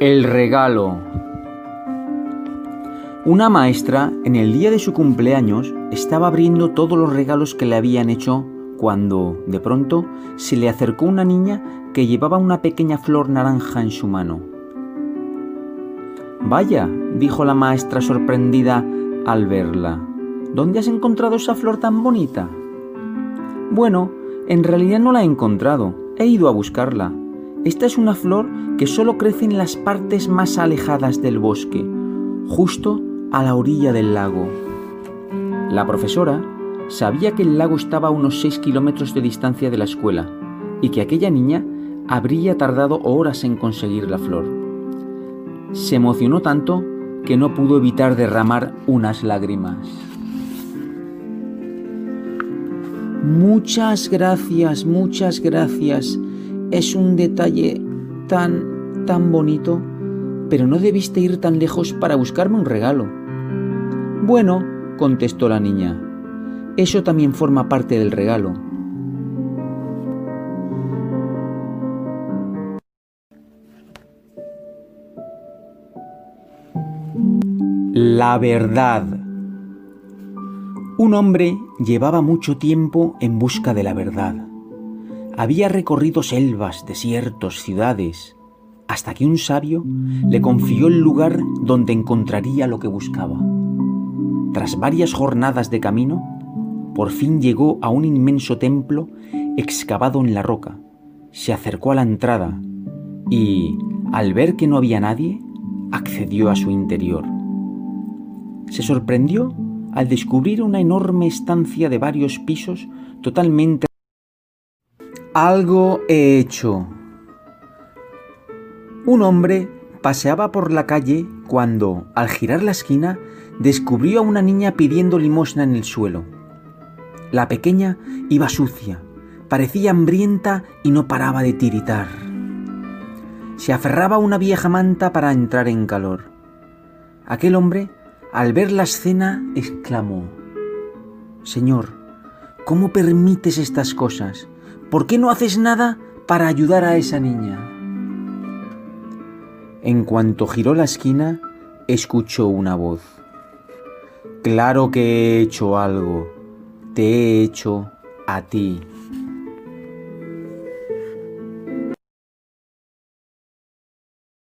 El regalo. Una maestra, en el día de su cumpleaños, estaba abriendo todos los regalos que le habían hecho cuando, de pronto, se le acercó una niña que llevaba una pequeña flor naranja en su mano. Vaya, dijo la maestra sorprendida al verla. ¿Dónde has encontrado esa flor tan bonita? Bueno, en realidad no la he encontrado, he ido a buscarla. Esta es una flor que solo crece en las partes más alejadas del bosque, justo a la orilla del lago. La profesora sabía que el lago estaba a unos 6 kilómetros de distancia de la escuela y que aquella niña habría tardado horas en conseguir la flor. Se emocionó tanto que no pudo evitar derramar unas lágrimas. Muchas gracias, muchas gracias, es un detalle tan, tan bonito, pero no debiste ir tan lejos para buscarme un regalo. Bueno, contestó la niña, eso también forma parte del regalo. La verdad. Un hombre llevaba mucho tiempo en busca de la verdad había recorrido selvas, desiertos, ciudades, hasta que un sabio le confió el lugar donde encontraría lo que buscaba. Tras varias jornadas de camino, por fin llegó a un inmenso templo excavado en la roca. Se acercó a la entrada y, al ver que no había nadie, accedió a su interior. Se sorprendió al descubrir una enorme estancia de varios pisos totalmente algo he hecho. Un hombre paseaba por la calle cuando, al girar la esquina, descubrió a una niña pidiendo limosna en el suelo. La pequeña iba sucia, parecía hambrienta y no paraba de tiritar. Se aferraba a una vieja manta para entrar en calor. Aquel hombre, al ver la escena, exclamó, Señor, ¿cómo permites estas cosas? ¿Por qué no haces nada para ayudar a esa niña? En cuanto giró la esquina, escuchó una voz. Claro que he hecho algo. Te he hecho a ti.